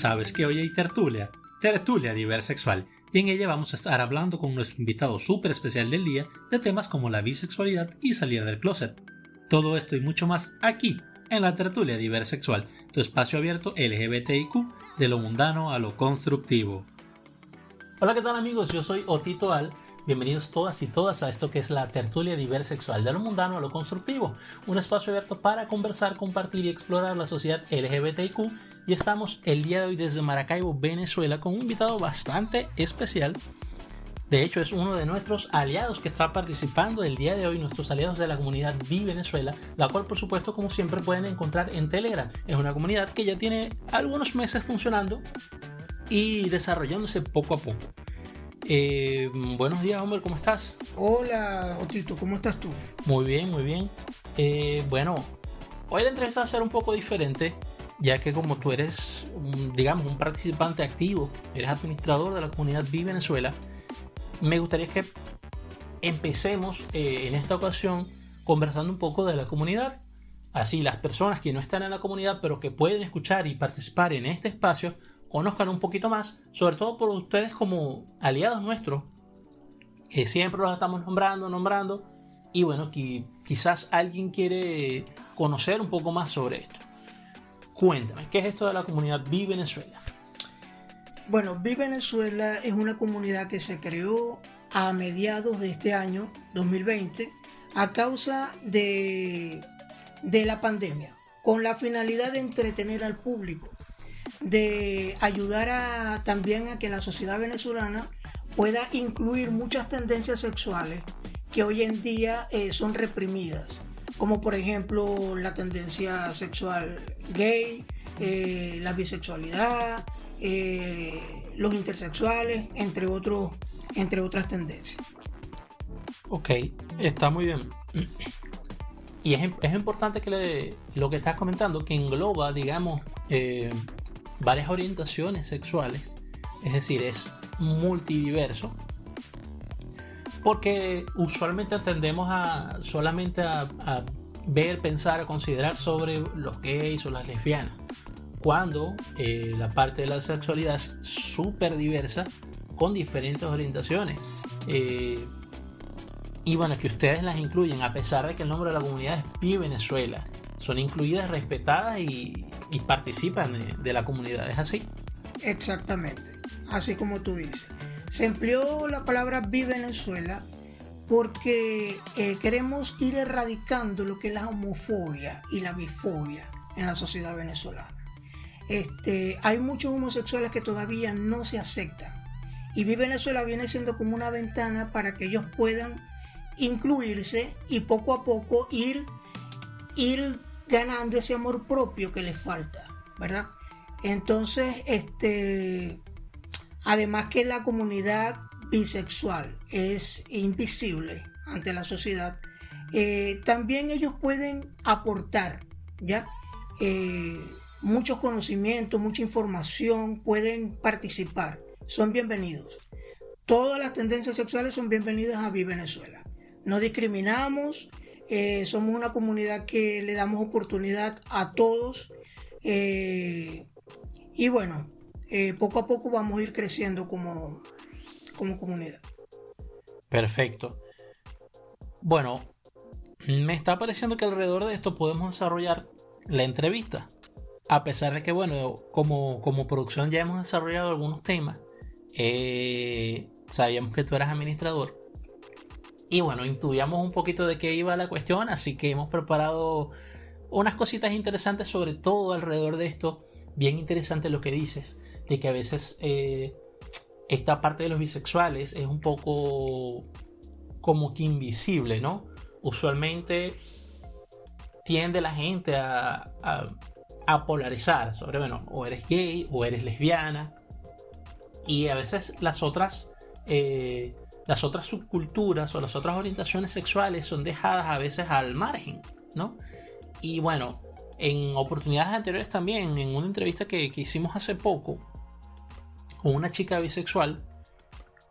sabes que hoy hay tertulia, tertulia diversexual, y en ella vamos a estar hablando con nuestro invitado súper especial del día de temas como la bisexualidad y salir del closet. Todo esto y mucho más aquí, en la tertulia diversexual, tu espacio abierto LGBTIQ, de lo mundano a lo constructivo. Hola, ¿qué tal amigos? Yo soy Otito Al. Bienvenidos todas y todas a esto que es la tertulia diversexual de lo mundano a lo constructivo, un espacio abierto para conversar, compartir y explorar la sociedad LGBTIQ y estamos el día de hoy desde Maracaibo, Venezuela, con un invitado bastante especial. De hecho, es uno de nuestros aliados que está participando el día de hoy, nuestros aliados de la comunidad Vi Venezuela, la cual por supuesto como siempre pueden encontrar en Telegram. Es una comunidad que ya tiene algunos meses funcionando y desarrollándose poco a poco. Eh, buenos días, Homer, ¿cómo estás? Hola, Otito, ¿cómo estás tú? Muy bien, muy bien. Eh, bueno, hoy la entrevista va a ser un poco diferente ya que como tú eres, digamos, un participante activo, eres administrador de la comunidad Vi Venezuela, me gustaría que empecemos eh, en esta ocasión conversando un poco de la comunidad. Así las personas que no están en la comunidad pero que pueden escuchar y participar en este espacio conozcan un poquito más, sobre todo por ustedes como aliados nuestros, que siempre los estamos nombrando, nombrando, y bueno, quizás alguien quiere conocer un poco más sobre esto. Cuéntame, ¿qué es esto de la comunidad Vi Venezuela? Bueno, Vi Venezuela es una comunidad que se creó a mediados de este año, 2020, a causa de, de la pandemia, con la finalidad de entretener al público, de ayudar a, también a que la sociedad venezolana pueda incluir muchas tendencias sexuales que hoy en día eh, son reprimidas como por ejemplo la tendencia sexual gay, eh, la bisexualidad, eh, los intersexuales, entre, otros, entre otras tendencias. Ok, está muy bien. Y es, es importante que lo que estás comentando, que engloba, digamos, eh, varias orientaciones sexuales, es decir, es multidiverso, porque usualmente tendemos a solamente a, ver, pensar, a considerar sobre los gays o las lesbianas. Cuando eh, la parte de la sexualidad es súper diversa con diferentes orientaciones. Eh, y bueno, que ustedes las incluyen, a pesar de que el nombre de la comunidad es Pi Venezuela. Son incluidas, respetadas y, participan de la comunidad. ¿Es así? Exactamente, así como tú dices. Se empleó la palabra Vi Venezuela porque eh, queremos ir erradicando lo que es la homofobia y la bifobia en la sociedad venezolana. Este, hay muchos homosexuales que todavía no se aceptan. Y Vi Venezuela viene siendo como una ventana para que ellos puedan incluirse y poco a poco ir, ir ganando ese amor propio que les falta, ¿verdad? Entonces, este, Además que la comunidad bisexual es invisible ante la sociedad, eh, también ellos pueden aportar, ¿ya? Eh, muchos conocimientos, mucha información, pueden participar, son bienvenidos. Todas las tendencias sexuales son bienvenidas a Vi Venezuela. No discriminamos, eh, somos una comunidad que le damos oportunidad a todos. y bueno, eh, poco a poco vamos a ir creciendo como, como comunidad. Perfecto. Bueno, me está pareciendo que alrededor de esto podemos desarrollar la entrevista. A pesar de que, bueno, como, como producción ya hemos desarrollado algunos temas. Eh, sabíamos que tú eras administrador. Y bueno, intuíamos un poquito de qué iba la cuestión, así que hemos preparado unas cositas interesantes sobre todo alrededor de esto. Bien interesante lo que dices de que a veces eh, esta parte de los bisexuales es un poco como que invisible, ¿no? Usualmente tiende la gente a, a, polarizar sobre, bueno, o eres gay o eres lesbiana. Y a veces las otras, eh, las otras subculturas o las otras orientaciones sexuales son dejadas a veces al margen, ¿no? Y bueno, en oportunidades anteriores también, en una entrevista que, que hicimos hace poco, una chica bisexual,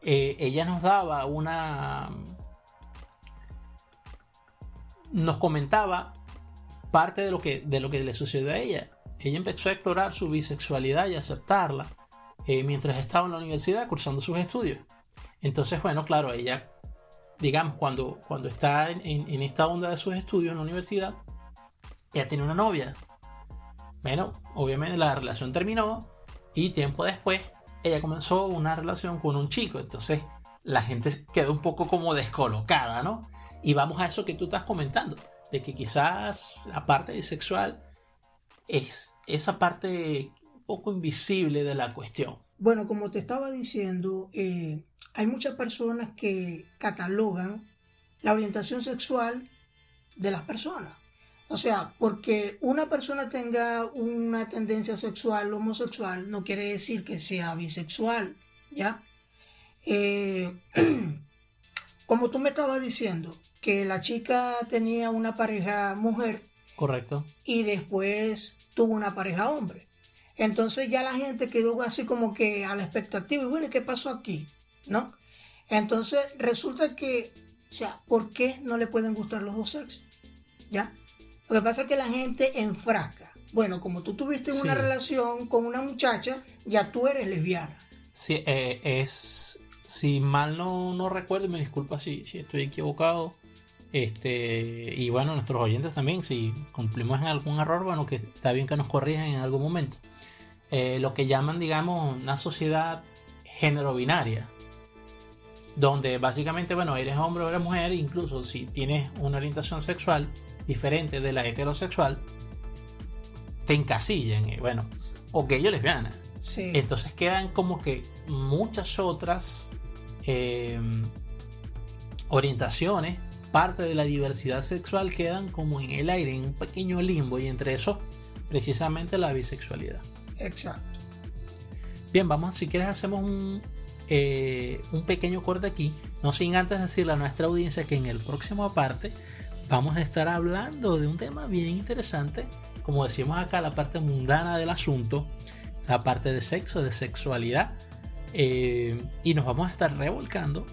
eh, ella nos daba una... nos comentaba parte de lo que, de lo que le sucedió a ella. ella empezó a explorar su bisexualidad y aceptarla eh, mientras estaba en la universidad cursando sus estudios. Entonces, bueno, claro, ella, digamos, cuando, cuando está en, en esta onda de sus estudios en la universidad, ella tiene una novia. Bueno, obviamente la relación terminó y tiempo después ella comenzó una relación con un chico. Entonces la gente quedó un poco como descolocada, ¿no? Y vamos a eso que tú estás comentando, de que quizás la parte bisexual es esa parte un poco invisible de la cuestión. Bueno, como te estaba diciendo, eh, hay muchas personas que catalogan la orientación sexual de las personas. O sea, porque una persona tenga una tendencia sexual homosexual no quiere decir que sea bisexual, ¿ya? Eh, como tú me estabas diciendo, que la chica tenía una pareja mujer. Correcto. Y después tuvo una pareja hombre. Entonces ya la gente quedó así como que a la expectativa. Y bueno, ¿qué pasó aquí? ¿No? Entonces resulta que, o sea, ¿por qué no le pueden gustar los dos sexos? ¿Ya? Lo que pasa es que la gente enfrasca. Bueno, como tú tuviste una relación con una muchacha, ya tú eres lesbiana. Sí, eh, es. Si mal no, no recuerdo, me disculpa si, si estoy equivocado. Este, y bueno, nuestros oyentes también, si cumplimos en algún error, bueno, que está bien que nos corrijan en algún momento. Eh, lo que llaman, digamos, una sociedad género binaria donde básicamente, bueno, eres hombre o eres mujer, incluso si tienes una orientación sexual diferente de la heterosexual, te encasillan, bueno, o que ellos lesbiana. Sí. Entonces quedan como que muchas otras em, orientaciones, parte de la diversidad sexual quedan como en el aire, en un pequeño limbo, y entre eso, precisamente la bisexualidad. Exacto. Bien, vamos, si quieres hacemos un, eh, un pequeño corte aquí, no sin antes decirle a nuestra audiencia que en el próximo parte vamos a estar hablando de un tema bien interesante, como decimos acá, la parte mundana del asunto, la parte de sexo, de sexualidad, eh, y nos vamos a estar revolcando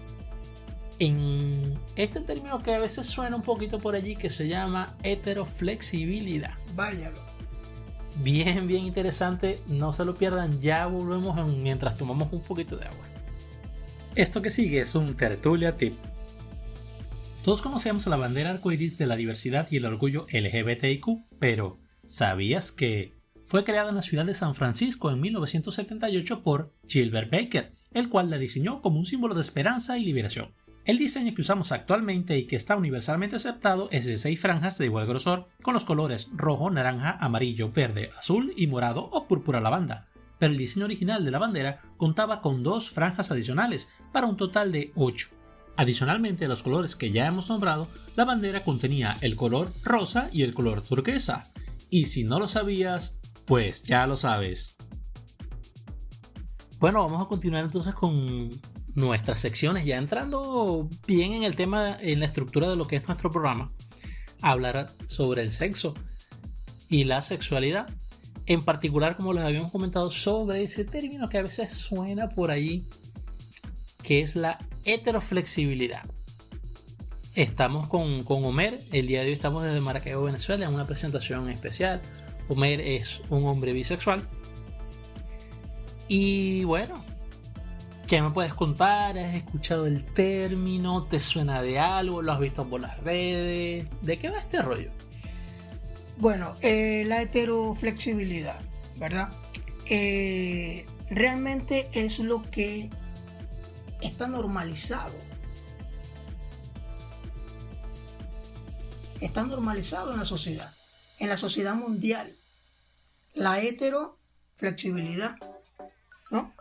en este término que a veces suena un poquito por allí, que se llama heteroflexibilidad. Váyalo. Bien, bien interesante, no se lo pierdan, ya volvemos mientras tomamos un poquito de agua. Esto que sigue es un tertulia tip. Todos conocemos la bandera arcoíris de la diversidad y el orgullo LGBTIQ, pero ¿sabías que fue creada en la ciudad de San Francisco en 1978 por Gilbert Baker, el cual la diseñó como un símbolo de esperanza y liberación? El diseño que usamos actualmente y que está universalmente aceptado es de seis franjas de igual grosor, con los colores rojo, naranja, amarillo, verde, azul y morado o púrpura lavanda pero el diseño original de la bandera contaba con dos franjas adicionales, para un total de 8. Adicionalmente a los colores que ya hemos nombrado, la bandera contenía el color rosa y el color turquesa. Y si no lo sabías, pues ya lo sabes. Bueno, vamos a continuar entonces con nuestras secciones, ya entrando bien en el tema, en la estructura de lo que es nuestro programa. Hablar sobre el sexo y la sexualidad en particular, como les habíamos comentado, sobre ese término que a veces suena por ahí, que es la heteroflexibilidad. Estamos con, con Homer, el día de hoy estamos desde Maracaibo, Venezuela, en una presentación especial. Homer es un hombre bisexual. Y bueno, ¿qué me puedes contar? ¿Has escuchado el término? ¿Te suena de algo? ¿Lo has visto por las redes? ¿De qué va este rollo? Bueno, eh, la heteroflexibilidad, ¿verdad? Eh, realmente es lo que está normalizado. Está normalizado en la sociedad, en la sociedad mundial. La heteroflexibilidad, ¿no?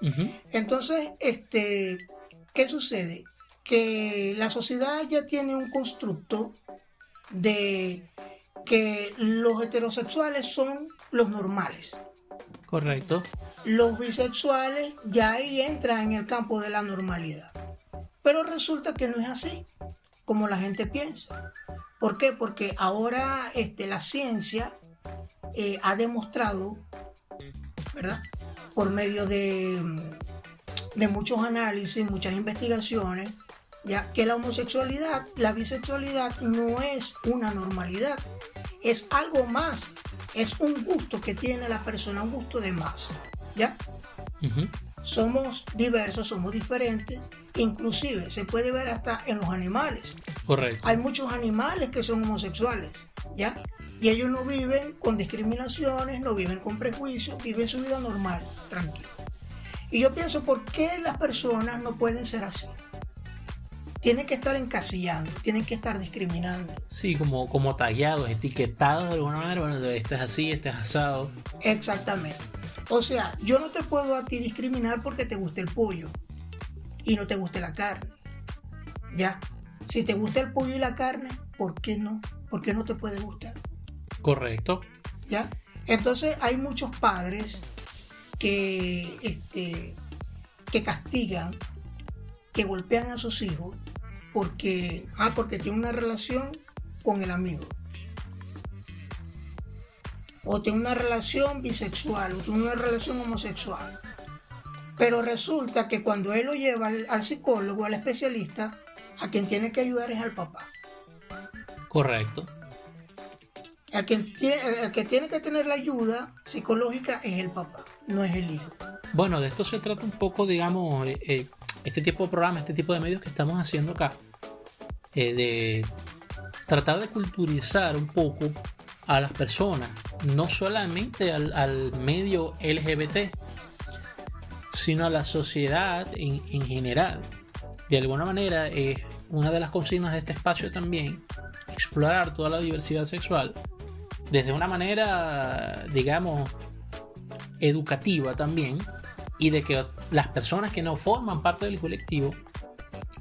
Entonces, este, ¿qué sucede? Que la sociedad ya tiene un constructo de que los heterosexuales son los normales. Correcto. Los bisexuales ya ahí entran en el campo de la normalidad. Pero resulta que no es así, como la gente piensa. ¿Por qué? Porque ahora este, la ciencia eh, ha demostrado, ¿verdad? Por medio de, de muchos análisis, muchas investigaciones, ya que la homosexualidad, la bisexualidad no es una normalidad, es algo más es un gusto que tiene la persona, un gusto de más. ¿Ya? Somos diversos, somos diferentes, inclusive se puede ver hasta en los animales. Correcto. Hay muchos animales que son homosexuales, ¿ya? Y ellos no viven con discriminaciones, no viven con prejuicios, viven su vida normal, tranquilo. Y yo pienso, ¿por qué las personas no pueden ser así? Tienen que estar encasillando, tienen que estar discriminando. Sí, como, como tallados, etiquetados de alguna manera. Bueno, este es así, este es asado. Exactamente. O sea, yo no te puedo a ti discriminar porque te guste el pollo y no te guste la carne. Ya. Si te gusta el pollo y la carne, ¿por qué no? ¿Por qué no te puede gustar? Correcto. ¿Ya? Entonces hay muchos padres que, este, que castigan, que golpean a sus hijos porque, ah, porque tiene una relación con el amigo. O tiene una relación bisexual, o tiene una relación homosexual. Pero resulta que cuando él lo lleva al, al psicólogo, al especialista, a quien tiene que ayudar es al papá. Correcto. El que, tiene, el que tiene que tener la ayuda psicológica es el papá, no es el hijo. Bueno, de esto se trata un poco, digamos, eh, eh, este tipo de programas, este tipo de medios que estamos haciendo acá. Eh, de tratar de culturizar un poco a las personas, no solamente al, al medio LGBT, sino a la sociedad en, en general. De alguna manera, es una de las consignas de este espacio también explorar toda la diversidad sexual desde una manera, digamos, educativa también, y de que las personas que no forman parte del colectivo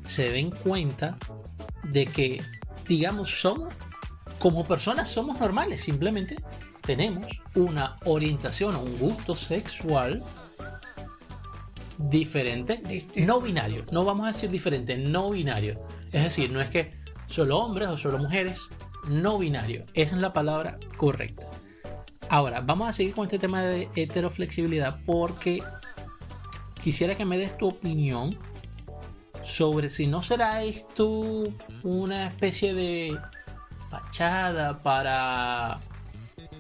se den cuenta de que, digamos, somos, como personas somos normales, simplemente tenemos una orientación o un gusto sexual diferente, no binario, no vamos a decir diferente, no binario. Es decir, no es que solo hombres o solo mujeres, no binario. Esa es la palabra correcta. Ahora, vamos a seguir con este tema de heteroflexibilidad porque quisiera que me des tu opinión sobre si no será esto una especie de fachada para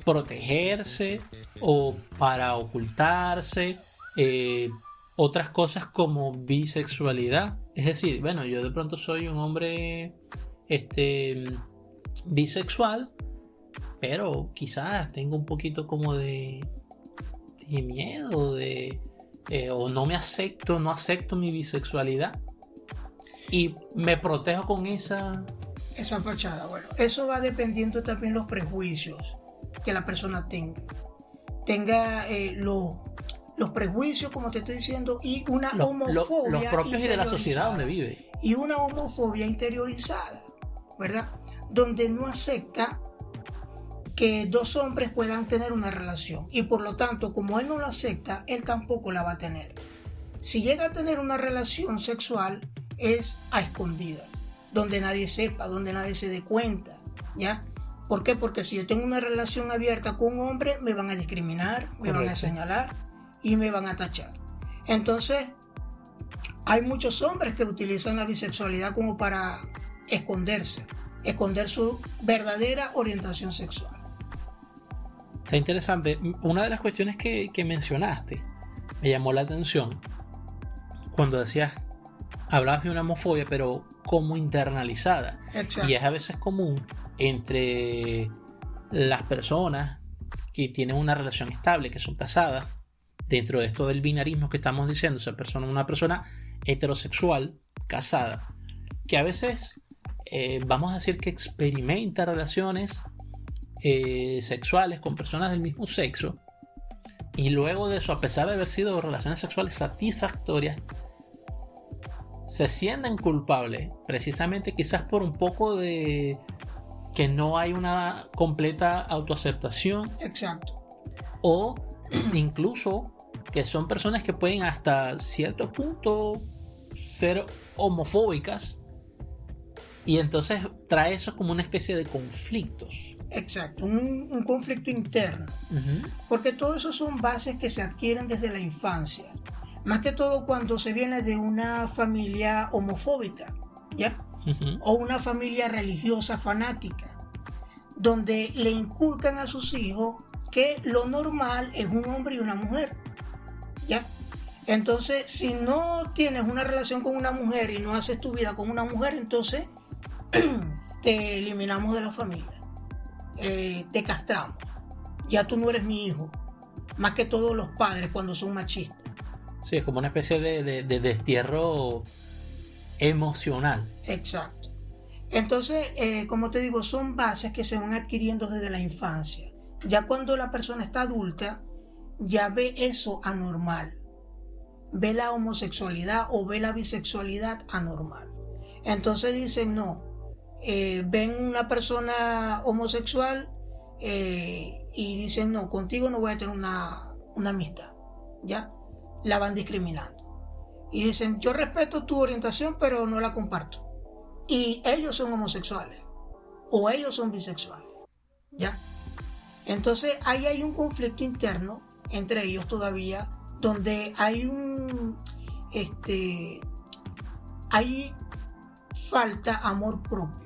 protegerse o para ocultarse eh, otras cosas como bisexualidad. Es decir, bueno, yo de pronto soy un hombre este bisexual, pero quizás tengo un poquito como de, miedo, de, eh, o no me acepto, no acepto mi bisexualidad y me protejo con esa... Esa fachada, bueno, eso va dependiendo también los prejuicios que la persona tenga. Tenga eh, los prejuicios, como te estoy diciendo, y una homofobia. los propios y de la sociedad donde vive. Y una homofobia interiorizada, ¿verdad? donde no acepta que dos hombres puedan tener una relación. Y por lo tanto, como él no lo acepta, él tampoco la va a tener. Si llega a tener una relación sexual, es a escondidas, donde nadie sepa, donde nadie se dé cuenta, ¿ya? ¿Por qué? Porque si yo tengo una relación abierta con un hombre, me van a discriminar, me van a señalar y me van a tachar. Entonces, hay muchos hombres que utilizan la bisexualidad como para esconderse esconder su verdadera orientación sexual. Está interesante. Una de las cuestiones que, mencionaste me llamó la atención cuando decías, hablabas de una homofobia, pero como internalizada. Y es a veces común entre las personas que tienen una relación estable, que son casadas, dentro de esto del binarismo que estamos diciendo, o persona, una persona heterosexual, casada, que a veces eh, vamos a decir que experimenta relaciones eh, sexuales con personas del mismo sexo y luego de eso, a pesar de haber sido relaciones sexuales satisfactorias, se sienten culpables, precisamente quizás por un poco de que no hay una completa autoaceptación. Exacto. O incluso que son personas que pueden hasta cierto punto ser homofóbicas y entonces trae eso como una especie de conflictos. Exacto, un, conflicto interno. Porque todo eso son bases que se adquieren desde la infancia. Más que todo cuando se viene de una familia homofóbica, ¿ya? O una familia religiosa fanática, donde le inculcan a sus hijos que lo normal es un hombre y una mujer. ¿Ya? Entonces, si no tienes una relación con una mujer y no haces tu vida con una mujer, entonces te eliminamos de la familia. Eh, te castramos. Ya tú no eres mi hijo. Más que todos los padres cuando son machistas. Sí, es como una especie de, destierro emocional. Exacto. Entonces, eh, como te digo, son bases que se van adquiriendo desde la infancia. Ya cuando la persona está adulta, ya ve eso anormal ve la homosexualidad o ve la bisexualidad anormal. Entonces dicen, no, eh, ven una persona homosexual eh, y dicen, no, contigo no voy a tener una, una amistad. ¿Ya? La van discriminando. Y dicen, yo respeto tu orientación, pero no la comparto. Y ellos son homosexuales. O ellos son bisexuales. ¿Ya? Entonces ahí hay un conflicto interno entre ellos todavía donde hay un este hay falta amor propio.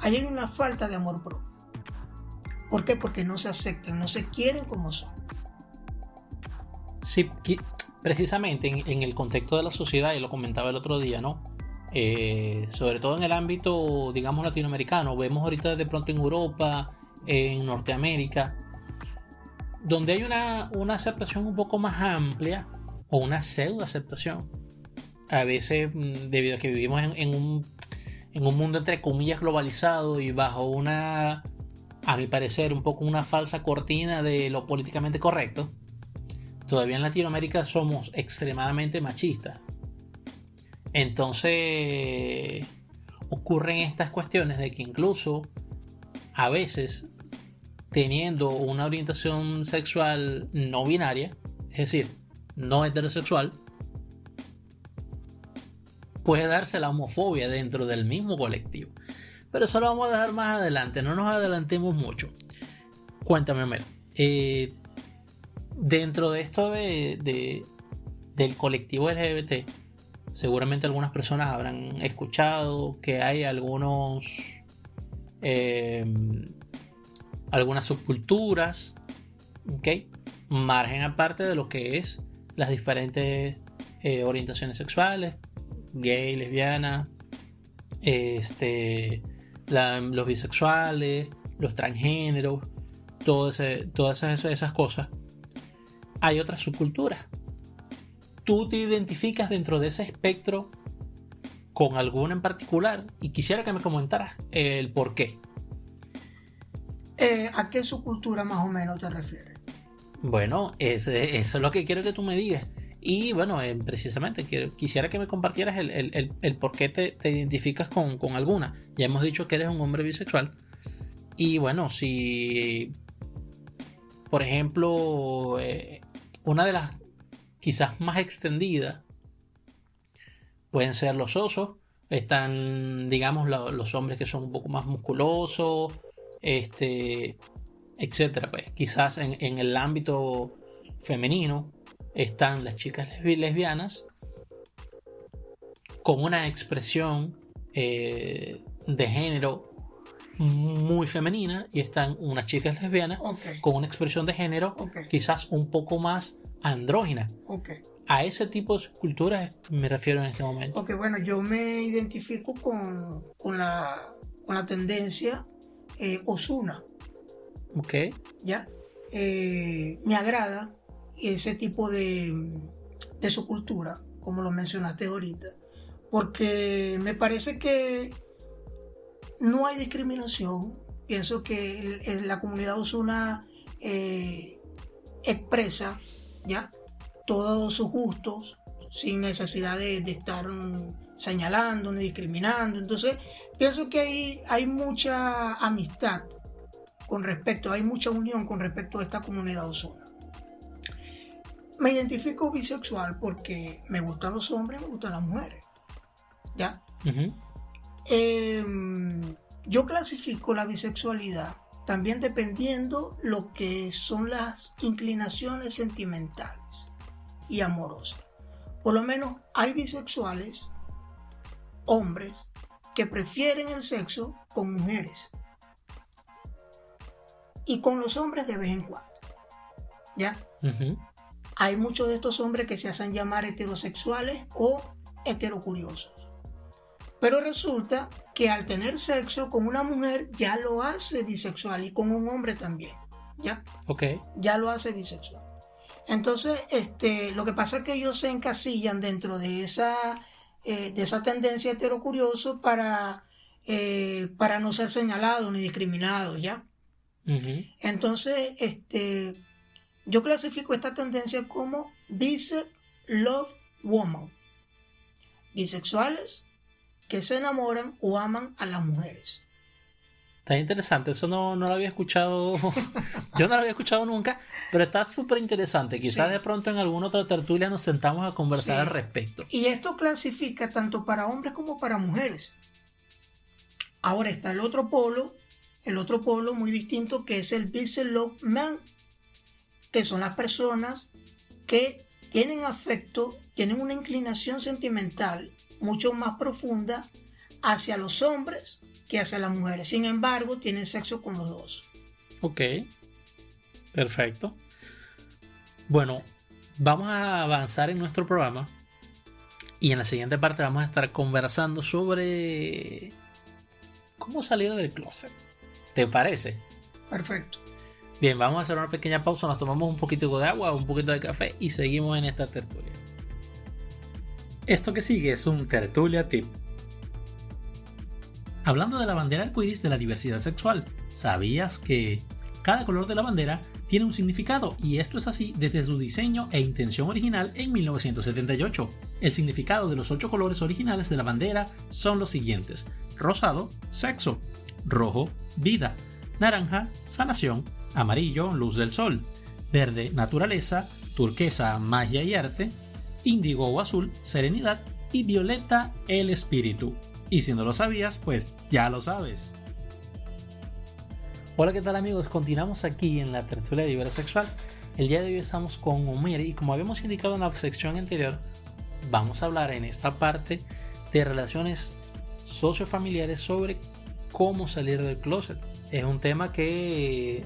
hay una falta de amor propio. ¿Por qué? Porque no se aceptan, no se quieren como son. Sí, precisamente en, el contexto de la sociedad, y lo comentaba el otro día, ¿no? Eh, sobre todo en el ámbito, digamos, latinoamericano, vemos ahorita de pronto en Europa, en Norteamérica, donde hay una, aceptación un poco más amplia o una pseudo aceptación. A veces, mm, debido a que vivimos en, un, en un mundo entre comillas globalizado y bajo una, a mi parecer, un poco una falsa cortina de lo políticamente correcto, todavía en Latinoamérica somos extremadamente machistas. Entonces ocurren estas cuestiones de que incluso a veces teniendo una orientación sexual no binaria, es decir, no heterosexual, puede darse la homofobia dentro del mismo colectivo. Pero eso lo vamos a dejar más adelante, no nos adelantemos mucho. Cuéntame. Eh, dentro de esto de, del colectivo LGBT, seguramente algunas personas habrán escuchado que hay algunos eh, algunas subculturas, ¿ok? Margen aparte de lo que es las diferentes eh, orientaciones sexuales, gay, lesbiana, este, los bisexuales, los transgéneros, todas esas, esas cosas. Hay otras subculturas. Tú te identificas dentro de ese espectro con alguna en particular y quisiera que me comentaras el por qué. Eh, ¿A qué subcultura más o menos te refieres? Bueno, eso, es lo que quiero que tú me digas. Y bueno, eh, precisamente quisiera que me compartieras el, por qué te, identificas con, alguna. Ya hemos dicho que eres un hombre bisexual. Y bueno, si, por ejemplo, eh, una de las quizás más extendidas pueden ser los osos. Están, digamos, los hombres que son un poco más musculosos este, etcétera. Pues quizás en, el ámbito femenino están las chicas lesbianas con una expresión eh, de género muy femenina y están unas chicas lesbianas con una expresión de género quizás un poco más andrógina. A ese tipo de culturas me refiero en este momento. Ok, bueno, yo me identifico con, con, la, con la tendencia eh, Osuna. Ok. ¿Ya? Eh, me agrada ese tipo de, de su cultura, como lo mencionaste ahorita, porque me parece que no hay discriminación. Pienso que la comunidad Osuna eh, expresa ya todos sus gustos sin necesidad de, estar señalando ni discriminando. Entonces, pienso que hay, hay mucha amistad con respecto, hay mucha unión con respecto a esta comunidad osuna. Me identifico bisexual porque me gustan los hombres, me gustan las mujeres. ¿Ya? Em, yo clasifico la bisexualidad también dependiendo lo que son las inclinaciones sentimentales y amorosas. Por lo menos hay bisexuales hombres que prefieren el sexo con mujeres. y con los hombres de vez en cuando. ¿Ya? Hay muchos de estos hombres que se hacen llamar heterosexuales o heterocuriosos. Pero resulta que al tener sexo con una mujer ya lo hace bisexual y con un hombre también. ¿Ya? Ok. Ya lo hace bisexual. Entonces, este, lo que pasa es que ellos se encasillan dentro de esa, eh, de esa tendencia heterocurioso para, eh, para no ser señalados ni discriminados, ¿ya? Entonces, este, yo clasifico esta tendencia como bise love woman. Bisexuales que se enamoran o aman a las mujeres. Está interesante, eso no, lo había escuchado, yo no lo había escuchado nunca, pero está súper interesante. Quizás de pronto en alguna otra tertulia nos sentamos a conversar al respecto. Y esto clasifica tanto para hombres como para mujeres. Ahora está el otro polo, el otro polo muy distinto que es el Love Man, que son las personas que tienen afecto, tienen una inclinación sentimental mucho más profunda hacia los hombres que hacia las mujeres. Sin embargo, tienen sexo con los dos. Ok, perfecto. Bueno, vamos a avanzar en nuestro programa y en la siguiente parte vamos a estar conversando sobre cómo salir del closet. ¿Te parece? Perfecto. Bien, vamos a hacer una pequeña pausa, nos tomamos un poquito de agua, un poquito de café y seguimos en esta tertulia. Esto que sigue es un tertulia tip. Hablando de la bandera arcoíris de la diversidad sexual, ¿sabías que cada color de la bandera tiene un significado y esto es así desde su diseño e intención original en 1978. El significado de los ocho colores originales de la bandera son los siguientes: rosado, sexo, rojo, vida, naranja, sanación, amarillo, luz del sol, verde, naturaleza, turquesa, magia y arte, índigo o azul, serenidad y violeta, el espíritu. Y si no lo sabías, pues ya lo sabes. Hola, ¿qué tal amigos? Continuamos aquí en la tertulia de diversidad sexual. El día de hoy estamos con Omir y como habíamos indicado en la sección anterior, vamos a hablar en esta parte de relaciones sociofamiliares sobre cómo salir del closet. Es un tema que,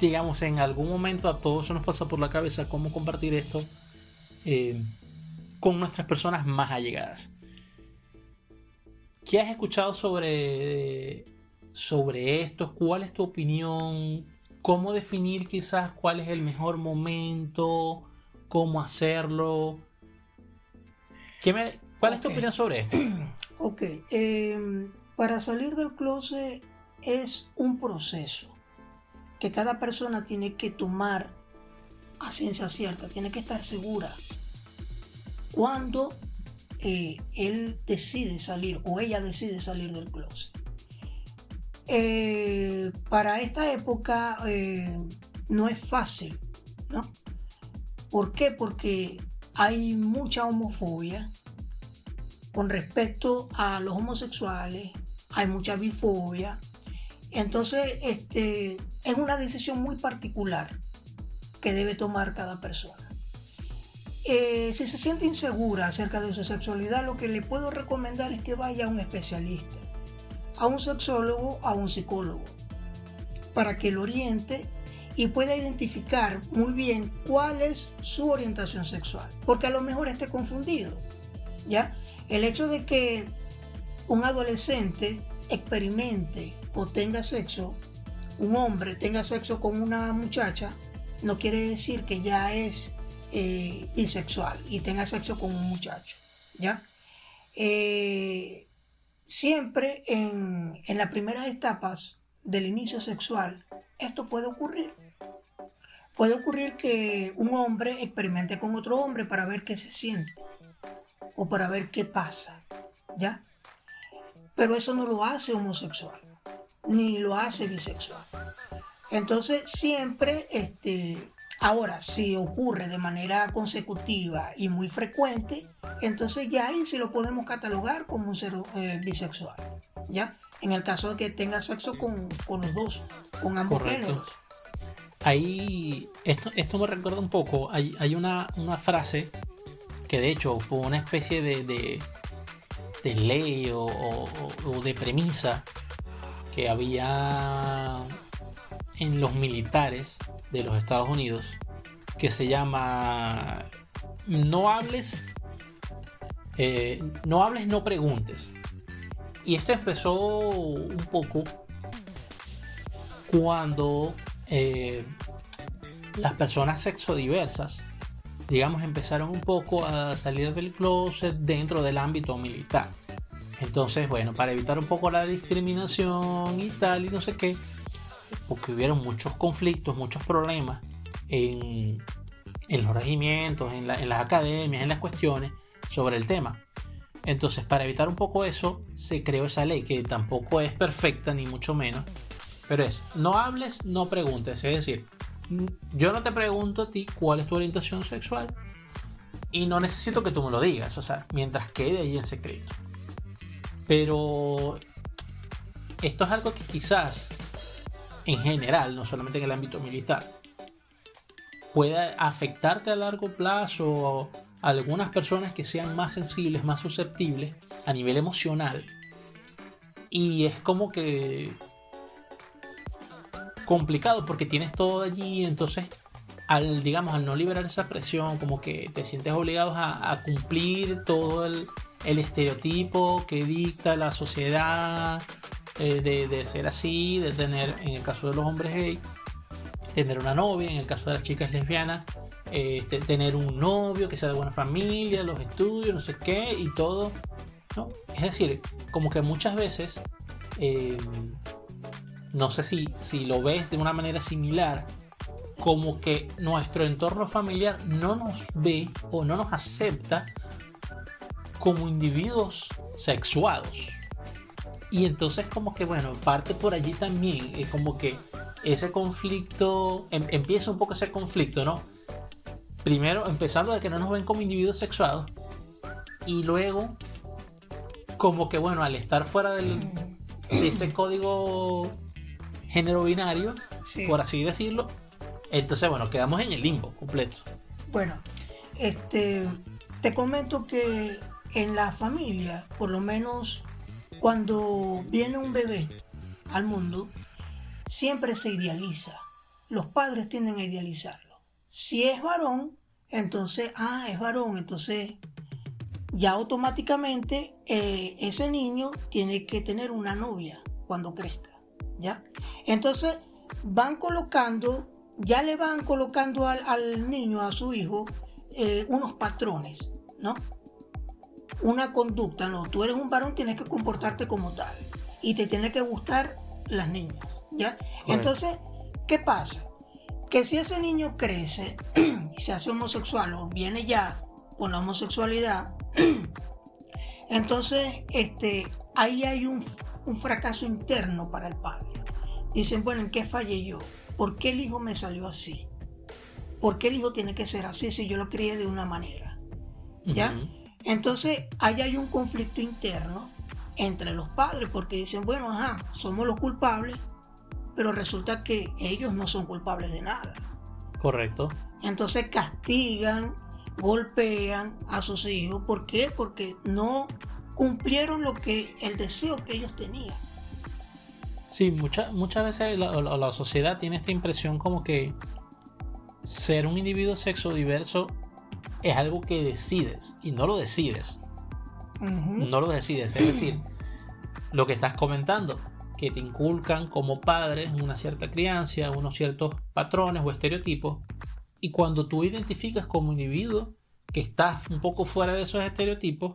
digamos, en algún momento a todos se nos pasa por la cabeza cómo compartir esto eh, con nuestras personas más allegadas. ¿Qué has escuchado sobre, sobre esto? ¿Cuál es tu opinión? ¿Cómo definir quizás cuál es el mejor momento? ¿Cómo hacerlo? ¿Qué ¿Cuál es tu opinión sobre esto? Ok, em, para salir del closet es un proceso que cada persona tiene que tomar ciencia cierta, tiene que estar segura cuando eh, él decide salir o ella decide salir del closet. Eh, para esta época eh, no es fácil, ¿no? ¿Por qué? Porque hay mucha homofobia con respecto a los homosexuales, hay mucha bifobia. Entonces, este, es una decisión muy particular que debe tomar cada persona. Eh, si se siente insegura acerca de su sexualidad, lo que le puedo recomendar es que vaya a un especialista, a un sexólogo, a un psicólogo, para que lo oriente y pueda identificar muy bien cuál es su orientación sexual, porque a lo mejor esté confundido. ¿ya? El hecho de que un adolescente experimente o tenga sexo, un hombre tenga sexo con una muchacha, no quiere decir que ya es eh, bisexual y tenga sexo con un muchacho, ¿ya? Eh, siempre en, en las primeras etapas del inicio sexual, esto puede ocurrir. Puede ocurrir que un hombre experimente con otro hombre para ver qué se siente o para ver qué pasa, ¿ya? Pero eso no lo hace homosexual, ni lo hace bisexual. Entonces siempre, este, ahora, si ocurre de manera consecutiva y muy frecuente, entonces ya ahí sí lo podemos catalogar como un ser eh, bisexual, ¿ya? En el caso de que tenga sexo con, los dos, con ambos géneros. Ahí, esto, esto me recuerda un poco, hay, hay una, frase que de hecho fue una especie de, de, ley o de premisa que había en los militares de los Estados Unidos que se llama No hables, eh, no hables, no preguntes. Y esto empezó un poco cuando eh, las personas sexodiversas, digamos, empezaron un poco a salir del closet dentro del ámbito militar. Entonces, bueno, para evitar un poco la discriminación y tal, y no sé qué, porque hubieron muchos conflictos, muchos problemas en, los regimientos, en, en las academias, en las cuestiones sobre el tema. Entonces, para evitar un poco eso, se creó esa ley, que tampoco es perfecta, ni mucho menos, pero es, no hables, no preguntes. Es decir, yo no te pregunto a ti cuál es tu orientación sexual y no necesito que tú me lo digas, o sea, mientras quede ahí en secreto. Pero esto es algo que quizás en general, no solamente en el ámbito militar, pueda afectarte a largo plazo a algunas personas que sean más sensibles, más susceptibles a nivel emocional. Y es como que complicado porque tienes todo allí, entonces al digamos al no liberar esa presión, como que te sientes obligado a, cumplir todo el, estereotipo que dicta la sociedad eh, de, ser así, de tener, en el caso de los hombres gay, tener una novia, en el caso de las chicas lesbianas, este, tener un novio que sea de buena familia, los estudios, no sé qué, y todo. ¿no? Es decir, como que muchas veces eh, no sé si, si lo ves de una manera similar, como que nuestro entorno familiar no nos ve o no nos acepta como individuos sexuados. Y entonces como que, bueno, parte por allí también, es como que ese conflicto, em, empieza un poco ese conflicto, ¿no? Primero, empezando de que no nos ven como individuos sexuados, y luego, como que, bueno, al estar fuera del, de ese código género binario, por así decirlo. Entonces, bueno, quedamos en el limbo completo. Bueno, este, te comento que en la familia, por lo menos cuando viene un bebé al mundo, siempre se idealiza. Los padres tienden a idealizarlo. Si es varón, entonces, ah, es varón, entonces ya automáticamente eh, ese niño tiene que tener una novia cuando crezca. ¿ya? Entonces van colocando, ya le van colocando al, niño, a su hijo, eh, unos patrones, ¿no? Una conducta, no, tú eres un varón, tienes que comportarte como tal y te tiene que gustar las niñas, ¿ya? Entonces, ¿qué pasa? Que si ese niño crece y se hace homosexual o viene ya con la homosexualidad, entonces este, ahí hay un un fracaso interno para el padre. Dicen, bueno, ¿en qué fallé yo? ¿Por qué el hijo me salió así? ¿Por qué el hijo tiene que ser así si yo lo crié de una manera? ¿Ya? Entonces, ahí hay un conflicto interno entre los padres porque dicen, bueno, ajá, somos los culpables, pero resulta que ellos no son culpables de nada. Correcto. Entonces castigan, golpean a sus hijos. ¿Por qué? Porque no cumplieron lo que el deseo que ellos tenían. Sí, muchas muchas veces la, sociedad tiene esta impresión como que ser un individuo sexo diverso es algo que decides y no lo decides. No lo decides. Es decir, lo que estás comentando, que te inculcan como padres una cierta crianza, unos ciertos patrones o estereotipos, y cuando tú identificas como individuo que estás un poco fuera de esos estereotipos,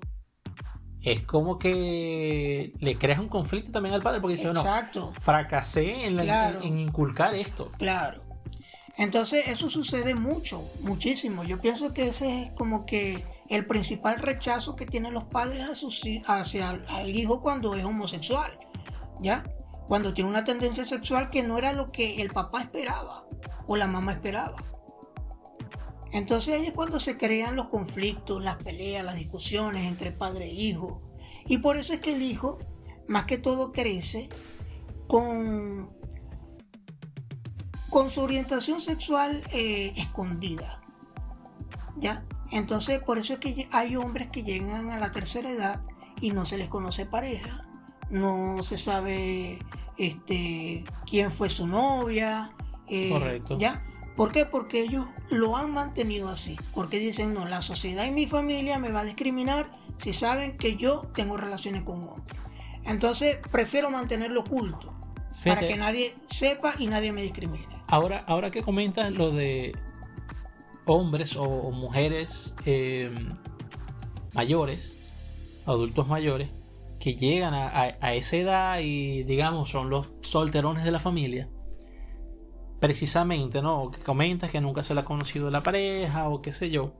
es como que le creas un conflicto también al padre porque dice, Exacto. no, fracasé en, en, inculcar esto. Claro. Entonces eso sucede mucho, muchísimo. Yo pienso que ese es como que el principal rechazo que tienen los padres hacia el hijo cuando es homosexual, ¿ya? Cuando tiene una tendencia sexual que no era lo que el papá esperaba o la mamá esperaba. Entonces ahí es cuando se crean los conflictos, las peleas, las discusiones entre padre e hijo. Y por eso es que el hijo, más que todo, crece con, con su orientación sexual eh, escondida. ¿Ya? Entonces por eso es que hay hombres que llegan a la tercera edad y no se les conoce pareja, no se sabe este, quién fue su novia. eh, Correcto. ¿Ya? ¿Por qué? Porque ellos lo han mantenido así. Porque dicen, no, la sociedad y mi familia me va a discriminar si saben que yo tengo relaciones con un hombre. Entonces prefiero mantenerlo oculto para que nadie sepa y nadie me discrimine. Ahora, ahora que comentas lo de hombres o, mujeres eh, mayores, adultos mayores, que llegan a, a- a esa edad y digamos son los solterones de la familia, precisamente, ¿no? Que comentas que nunca se le ha conocido la pareja o qué sé yo.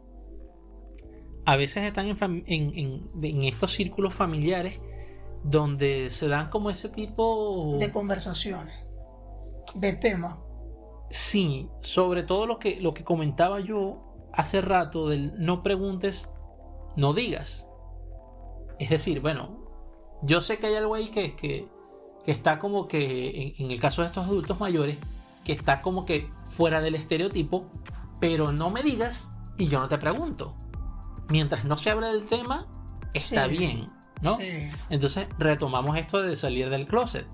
A veces están en, en- en- en estos círculos familiares donde se dan como ese tipo De conversaciones, de temas. Sí, sobre todo lo que, lo que comentaba yo hace rato del no preguntes, no digas. Es decir, bueno, yo sé que hay algo ahí que, que, que está como que, en, en el caso de estos adultos mayores, que está como que fuera del estereotipo, pero no me digas y yo no te pregunto. Mientras no se hable del tema, está Sí. bien, ¿no? Sí. Entonces retomamos esto de salir del closet.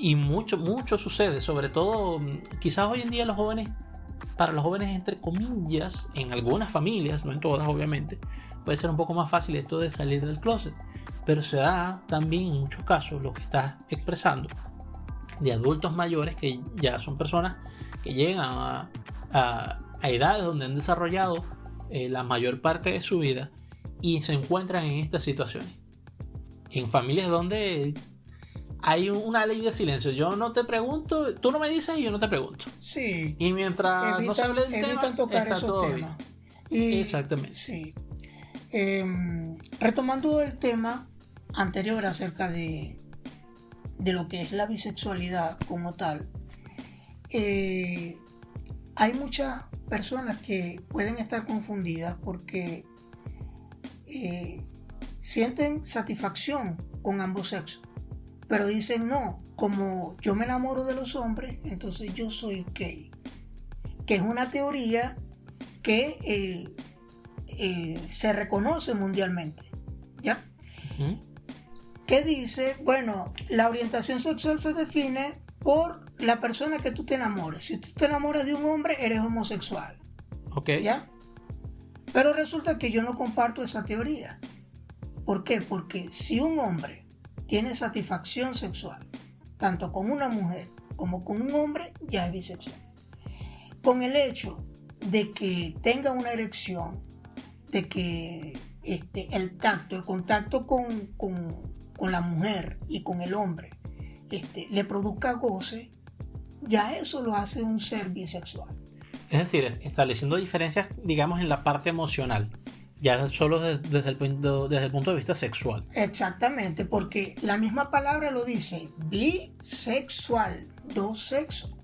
Y mucho, mucho sucede, sobre todo mm, quizás hoy en día los jóvenes, para los jóvenes entre comillas, en algunas familias, no en todas obviamente, puede ser un poco más fácil esto de salir del closet. Pero se da también en muchos casos lo que estás expresando de adultos mayores que ya son personas que llegan a, a- edades donde han desarrollado eh, la mayor parte de su vida y se encuentran en estas situaciones. En familias donde hay un- una ley de silencio. Yo no te pregunto, tú no me dices y yo no te pregunto. Sí. Y mientras no se hable del tema, tocar está esos todo bien. temas. Y- Exactamente. Sí. Em, retomando el tema anterior acerca de, de lo que es la bisexualidad como tal, eh, hay muchas personas que pueden estar confundidas porque eh, sienten satisfacción con ambos sexos, pero dicen no, como yo me enamoro de los hombres, entonces yo soy gay, que es una teoría que eh, eh, se reconoce mundialmente, ¿ya? Que dice, bueno, la orientación sexual se define por la persona que tú te enamores. Si tú te enamoras de un hombre, eres homosexual, Ok. ¿ya? Pero resulta que yo no comparto esa teoría. ¿Por qué? Porque si un hombre tiene satisfacción sexual, tanto con una mujer como con un hombre, ya es bisexual. Con el hecho de que tenga una erección, de que este, el tacto, el contacto con, con- con la mujer y con el hombre este, le produzca goce, ya eso lo hace un ser bisexual. Es decir, estableciendo diferencias, digamos, en la parte emocional. Ya solo de- desde, el punto, desde el punto de vista sexual. Exactamente, porque la misma palabra lo dice, bisexual, dos sexos.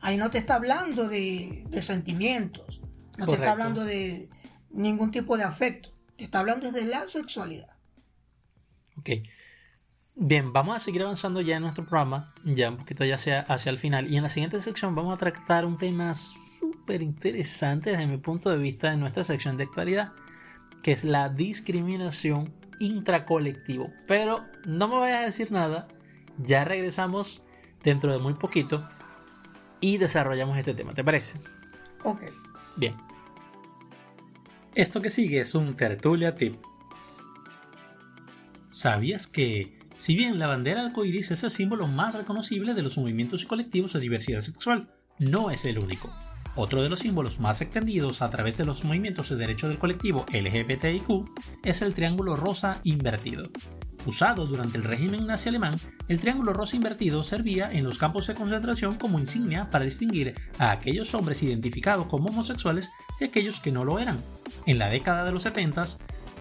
Ahí no te está hablando de, de sentimientos, no te está hablando de ningún tipo de afecto, te está hablando de la sexualidad. Ok. Bien, vamos a seguir avanzando ya en nuestro programa, ya un poquito ya hacia, hacia el final. Y en la siguiente sección vamos a tratar un tema súper interesante desde mi punto de vista en nuestra sección de actualidad, que es la discriminación intracolectivo. Pero no me vayas a decir nada, ya regresamos dentro de muy poquito y desarrollamos este tema, ¿te parece? Ok. Bien. Esto que sigue es un tertulia tip. ¿Sabías que, si bien la bandera arcoíris es el símbolo más reconocible de los movimientos y colectivos de diversidad sexual, no es el único? Otro de los símbolos más extendidos a través de los movimientos de derecho del colectivo LGBTIQ es el triángulo rosa invertido. Usado durante el régimen nazi alemán, el triángulo rosa invertido servía en los campos de concentración como insignia para distinguir a aquellos hombres identificados como homosexuales de aquellos que no lo eran. En la década de los 70,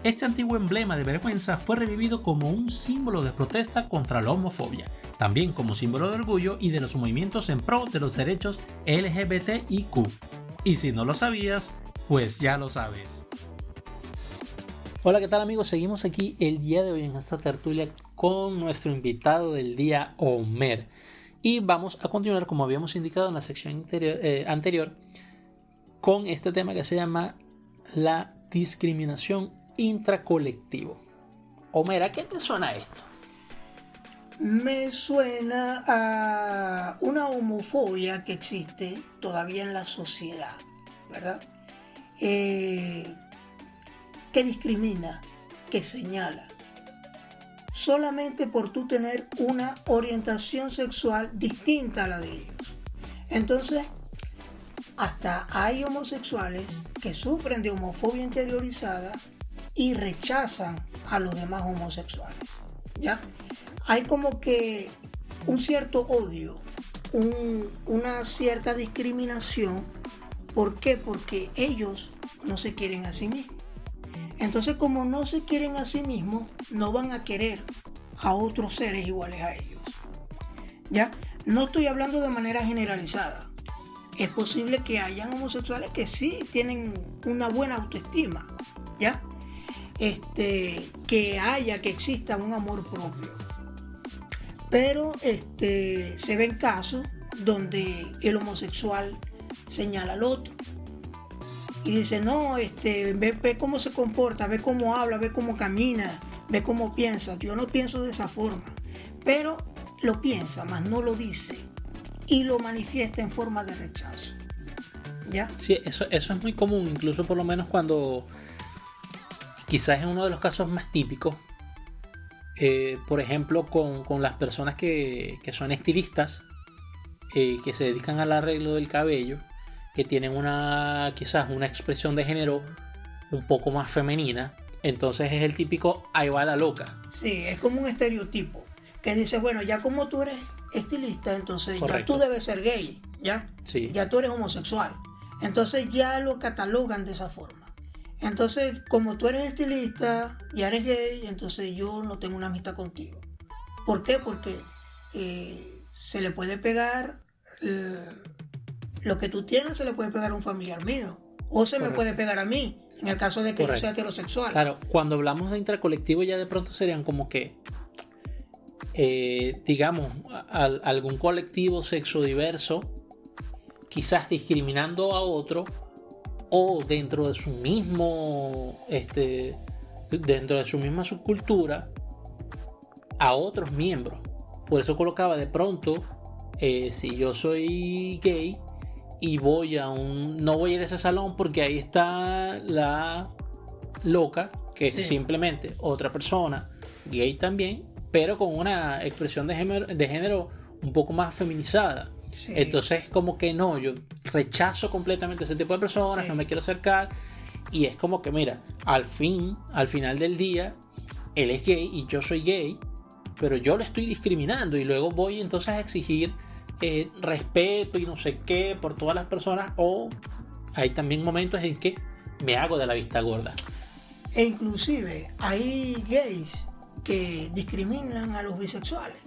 este antiguo emblema de vergüenza fue revivido como un símbolo de protesta contra la homofobia, también como símbolo de orgullo y de los movimientos en pro de los derechos LGBTIQ. Y si no lo sabías, pues ya lo sabes. Hola, ¿qué tal amigos? Seguimos aquí el día de hoy en esta tertulia con nuestro invitado del día, Homer. Y vamos a continuar, como habíamos indicado en la sección eh, anterior, con este tema que se llama la discriminación intracolectivo. Homer, ¿a qué te suena esto? me suena a una homofobia que existe todavía en la sociedad, ¿verdad? Eh, que discrimina, que señala, solamente por tú tener una orientación sexual distinta a la de ellos. Entonces, hasta hay homosexuales que sufren de homofobia interiorizada y rechazan a los demás homosexuales. ¿Ya? Hay como que un cierto odio, una cierta discriminación. ¿Por qué? Porque ellos no se quieren a sí mismos. Entonces, como no se quieren a sí mismos, no van a querer a otros seres iguales a ellos. ¿Ya? No estoy hablando de manera generalizada. Es posible que hayan homosexuales que sí tienen una buena autoestima, ¿ya? Este, que haya, que exista un amor propio. Pero este, se ven casos donde el homosexual señala al otro y dice, no, este, ve, cómo se comporta, ve cómo habla, ve cómo camina, ve cómo piensa. Yo no pienso de esa forma, pero lo piensa, mas no lo dice y lo manifiesta en forma de rechazo. ¿Ya? Sí, eso es muy común, incluso por lo menos cuando quizás es uno de los casos más típicos, eh, por ejemplo, con, las personas que, son estilistas, eh, que se dedican al arreglo del cabello, que tienen una quizás una expresión de género un poco más femenina, entonces es el típico ahí va la loca. Sí, es como un estereotipo que dice, bueno, ya como tú eres estilista, entonces ya tú debes ser gay, ¿ya? Sí. Ya tú eres homosexual. Entonces ya lo catalogan de esa forma. Entonces, como tú eres estilista y eres gay, entonces yo no tengo una amistad contigo. ¿Por qué? Porque eh, se le puede pegar eh, lo que tú tienes, se le puede pegar a un familiar mío. O se me puede pegar a mí, en el caso de que yo sea heterosexual. Claro, cuando hablamos de intracolectivo ya de pronto serían como que eh, digamos, algún colectivo sexo diverso, quizás discriminando a otro, o dentro de su mismo, este, dentro de su misma subcultura, a otros miembros. Por eso colocaba de pronto, eh, si yo soy gay y voy a un, no voy a ir a ese salón porque ahí está la loca, que es simplemente otra persona gay también, pero con una expresión de género, de género un poco más feminizada. Entonces, como que no, yo rechazo completamente ese tipo de personas, no me quiero acercar. Y es como que, mira, al fin, al final del día, él es gay y yo soy gay, pero yo lo estoy discriminando y luego voy entonces a exigir eh, respeto y no sé qué por todas las personas. O hay también momentos en que me hago de la vista gorda. E inclusive hay gays que discriminan a los bisexuales,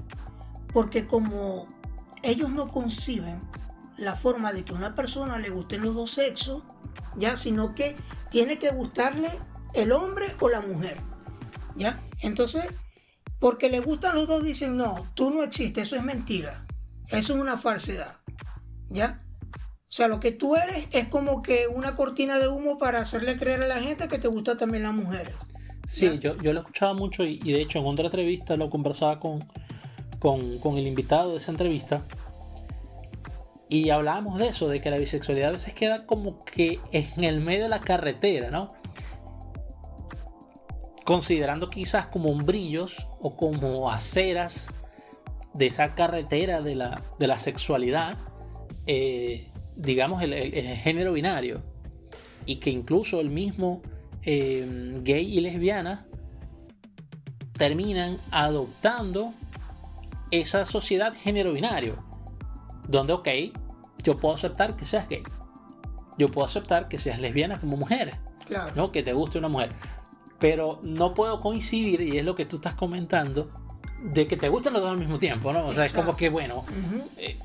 porque como ellos no conciben la forma de que a una persona le gusten los dos sexos, ya, sino que tiene que gustarle el hombre o la mujer, ya. Entonces, porque le gustan los dos dicen no, tú no existes, eso es mentira, eso es una falsedad, ya. O sea, lo que tú eres es como que una cortina de humo para hacerle creer a la gente que te gusta también las mujeres. Sí, yo, yo lo escuchaba mucho y, de hecho en otra entrevista lo conversaba con, con, el invitado de esa entrevista y hablábamos de eso, de que la bisexualidad a veces queda como que en el medio de la carretera, ¿no? Considerando quizás como umbrillos o como aceras de esa carretera de la, sexualidad, eh, digamos el, género binario, y que incluso el mismo Em, gay y lesbiana terminan adoptando esa sociedad género binario. Donde, ok, yo puedo aceptar que seas gay. Yo puedo aceptar que seas lesbiana como mujer. ¿no? Que te guste una mujer. Pero no puedo coincidir, y es lo que tú estás comentando, de que te gusten los dos al mismo tiempo, ¿no? O sea, es como que, bueno, eh,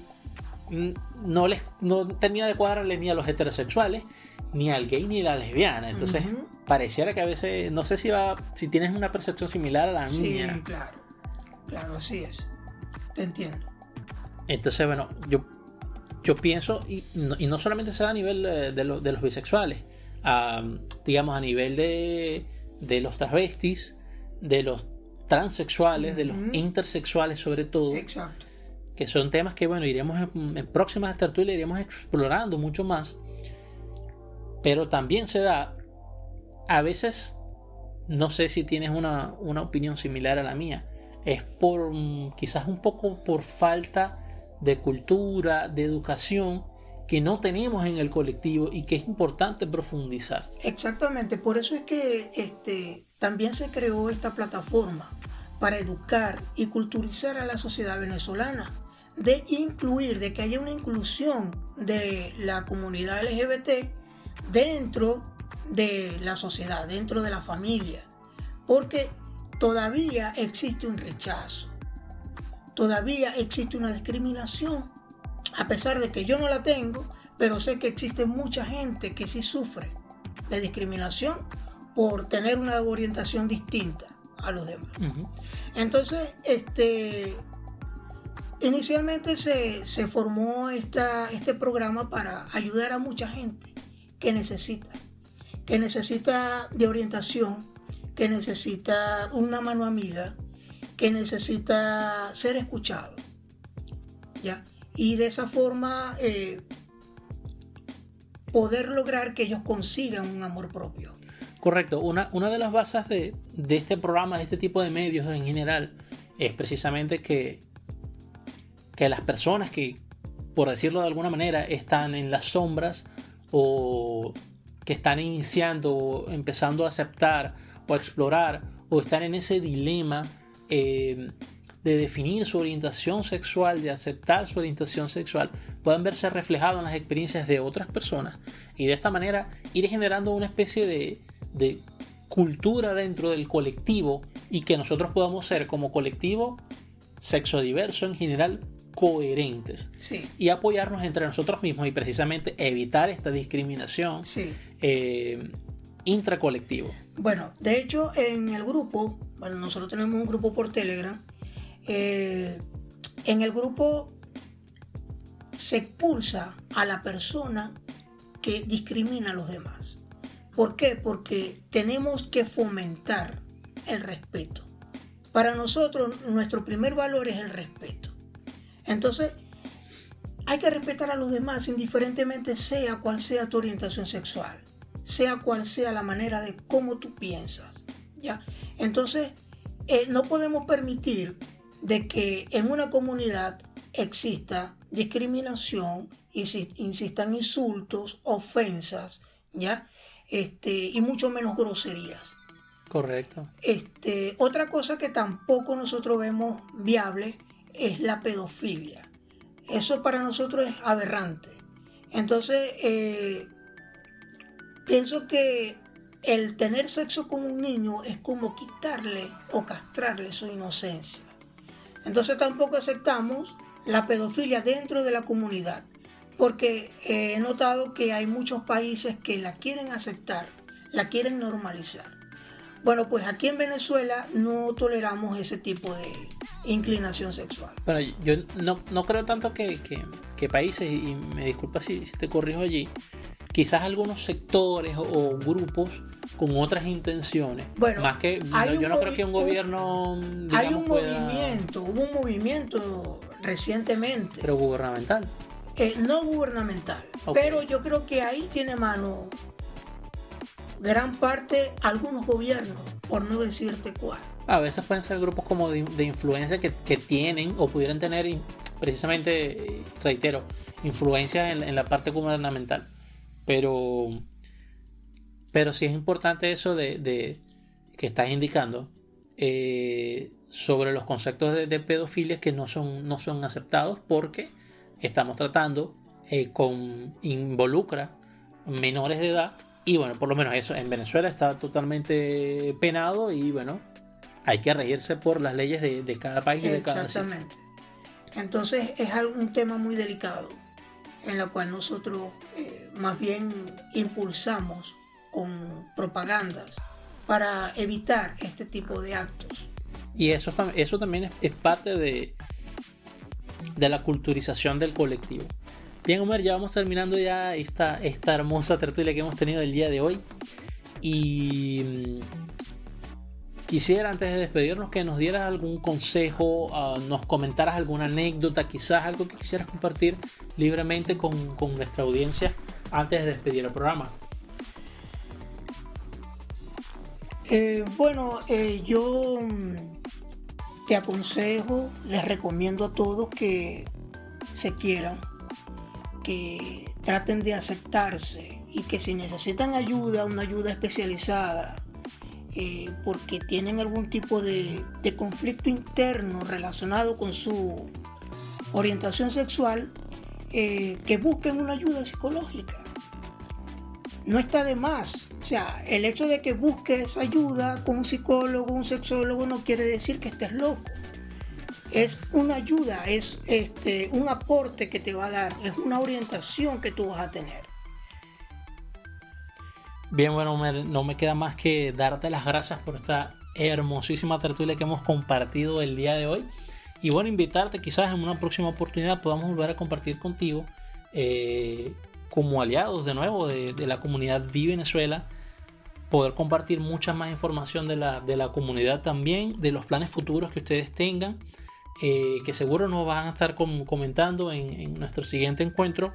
no les no termina de cuadrarle ni a los heterosexuales, ni al gay ni a la lesbiana. Entonces, pareciera que a veces, no sé si va, si tienes una percepción similar a la mía. Sí, claro. Claro, así es. Te entiendo. Entonces, bueno, yo, yo pienso, y no, y no solamente se da a nivel de, de, los bisexuales, digamos a nivel de, de los transvestis, de los transexuales, de los intersexuales sobre todo. Exacto. Que son temas que, bueno, iremos en, próximas tertulias, iremos explorando mucho más. Pero también se da, a veces, no sé si tienes una, una opinión similar a la mía, es por mm, quizás un poco por falta de cultura, de educación que no tenemos en el colectivo y que es importante profundizar. Exactamente, por eso es que este, también se creó esta plataforma para educar y culturizar a la sociedad venezolana, de incluir, de que haya una inclusión de la comunidad LGBT dentro de la sociedad, dentro de la familia, porque todavía existe un rechazo, todavía existe una discriminación, a pesar de que yo no la tengo, pero sé que existe mucha gente que sí sufre de discriminación por tener una orientación distinta a los demás. Entonces, este, inicialmente se, formó esta, este programa para ayudar a mucha gente que necesita, que necesita de orientación, que necesita una mano amiga, que necesita ser escuchado. ¿ya? Y de esa forma eh, poder lograr que ellos consigan un amor propio. Correcto. Una, una de las bases de, este programa, de este tipo de medios en general, es precisamente que, que las personas que, por decirlo de alguna manera, están en las sombras o que están iniciando o empezando a aceptar o a explorar o están en ese dilema eh, de definir su orientación sexual, de aceptar su orientación sexual, puedan verse reflejados en las experiencias de otras personas. Y de esta manera ir generando una especie de, de cultura dentro del colectivo y que nosotros podamos ser como colectivo sexo diverso en general coherentes. Y apoyarnos entre nosotros mismos y precisamente evitar esta discriminación eh, intracolectivo. Bueno, de hecho en el grupo, bueno, nosotros tenemos un grupo por Telegram, eh, en el grupo se expulsa a la persona que discrimina a los demás. ¿Por qué? Porque tenemos que fomentar el respeto. Para nosotros nuestro primer valor es el respeto. Entonces, hay que respetar a los demás indiferentemente sea cual sea tu orientación sexual, sea cual sea la manera de cómo tú piensas. ¿ya? Entonces, eh, no podemos permitir de que en una comunidad exista discriminación, insistan insultos, ofensas, ¿ya? Este, y mucho menos groserías. Correcto. Este, otra cosa que tampoco nosotros vemos viable es la pedofilia. Eso para nosotros es aberrante. Entonces, eh, pienso que el tener sexo con un niño es como quitarle o castrarle su inocencia. Entonces tampoco aceptamos la pedofilia dentro de la comunidad porque he notado que hay muchos países que la quieren aceptar, la quieren normalizar. Bueno, pues aquí en Venezuela no toleramos ese tipo de inclinación sexual. Bueno, yo no, creo tanto que, países, y me disculpa si, te corrijo allí, quizás algunos sectores o, grupos con otras intenciones. Bueno, más que yo no creo que un gobierno. hay un movimiento, hubo un movimiento recientemente. Pero gubernamental. Eh, no gubernamental. Pero yo creo que ahí tiene mano gran parte algunos gobiernos, por no decirte cuál. A veces pueden ser grupos como de, influencia que, tienen o pudieran tener precisamente, reitero, influencia en, la parte gubernamental. Pero, pero sí es importante eso de, que estás indicando eh, sobre los conceptos de, pedofilia que no son, no son aceptados porque estamos tratando eh, con involucra menores de edad y bueno, por lo menos eso en Venezuela está totalmente penado y bueno, hay que regirse por las leyes de, cada país y de cada Exactamente. Entonces es un tema muy delicado en la cual nosotros eh, más bien impulsamos con propagandas para evitar este tipo de actos. Y eso, eso también es parte de, de la culturización del colectivo. Bien, Omar, ya vamos terminando ya esta, esta hermosa tertulia que hemos tenido el día de hoy. Y mm, quisiera antes de despedirnos que nos dieras algún consejo, ah, nos comentaras alguna anécdota, quizás algo que quisieras compartir libremente con, nuestra audiencia antes de despedir el programa. Eh, bueno, eh, yo mm, te aconsejo, les recomiendo a todos que se quieran, que traten de aceptarse y que si necesitan ayuda, una ayuda especializada, eh, porque tienen algún tipo de, conflicto interno relacionado con su orientación sexual, eh, que busquen una ayuda psicológica. No está de más. O sea, el hecho de que busques ayuda con un psicólogo, un sexólogo, no quiere decir que estés loco. Es una ayuda, es este, un aporte que te va a dar, es una orientación que tú vas a tener. Bien, bueno, no me queda más que darte las gracias por esta hermosísima tertulia que hemos compartido el día de hoy. Y bueno, invitarte quizás en una próxima oportunidad podamos volver a compartir contigo eh, como aliados de nuevo de, la comunidad Vive Venezuela. Poder compartir mucha más información de la, de la comunidad también, de los planes futuros que ustedes tengan, eh, que seguro nos van a estar comentando en, nuestro siguiente encuentro.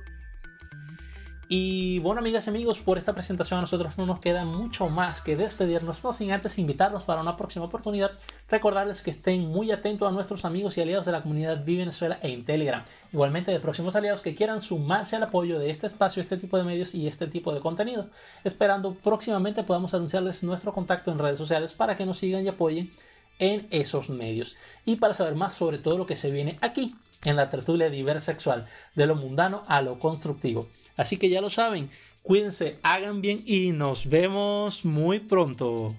Y bueno, amigas y amigos, por esta presentación a nosotros no nos queda mucho más que despedirnos, no sin antes invitarlos para una próxima oportunidad. Recordarles que estén muy atentos a nuestros amigos y aliados de la comunidad Vive Venezuela en Telegram. Igualmente de próximos aliados que quieran sumarse al apoyo de este espacio, este tipo de medios y este tipo de contenido. Esperando próximamente podamos anunciarles nuestro contacto en redes sociales para que nos sigan y apoyen en esos medios. Y para saber más sobre todo lo que se viene aquí en la tertulia diversa sexual, de lo mundano a lo constructivo. Así que ya lo saben, cuídense, hagan bien y nos vemos muy pronto.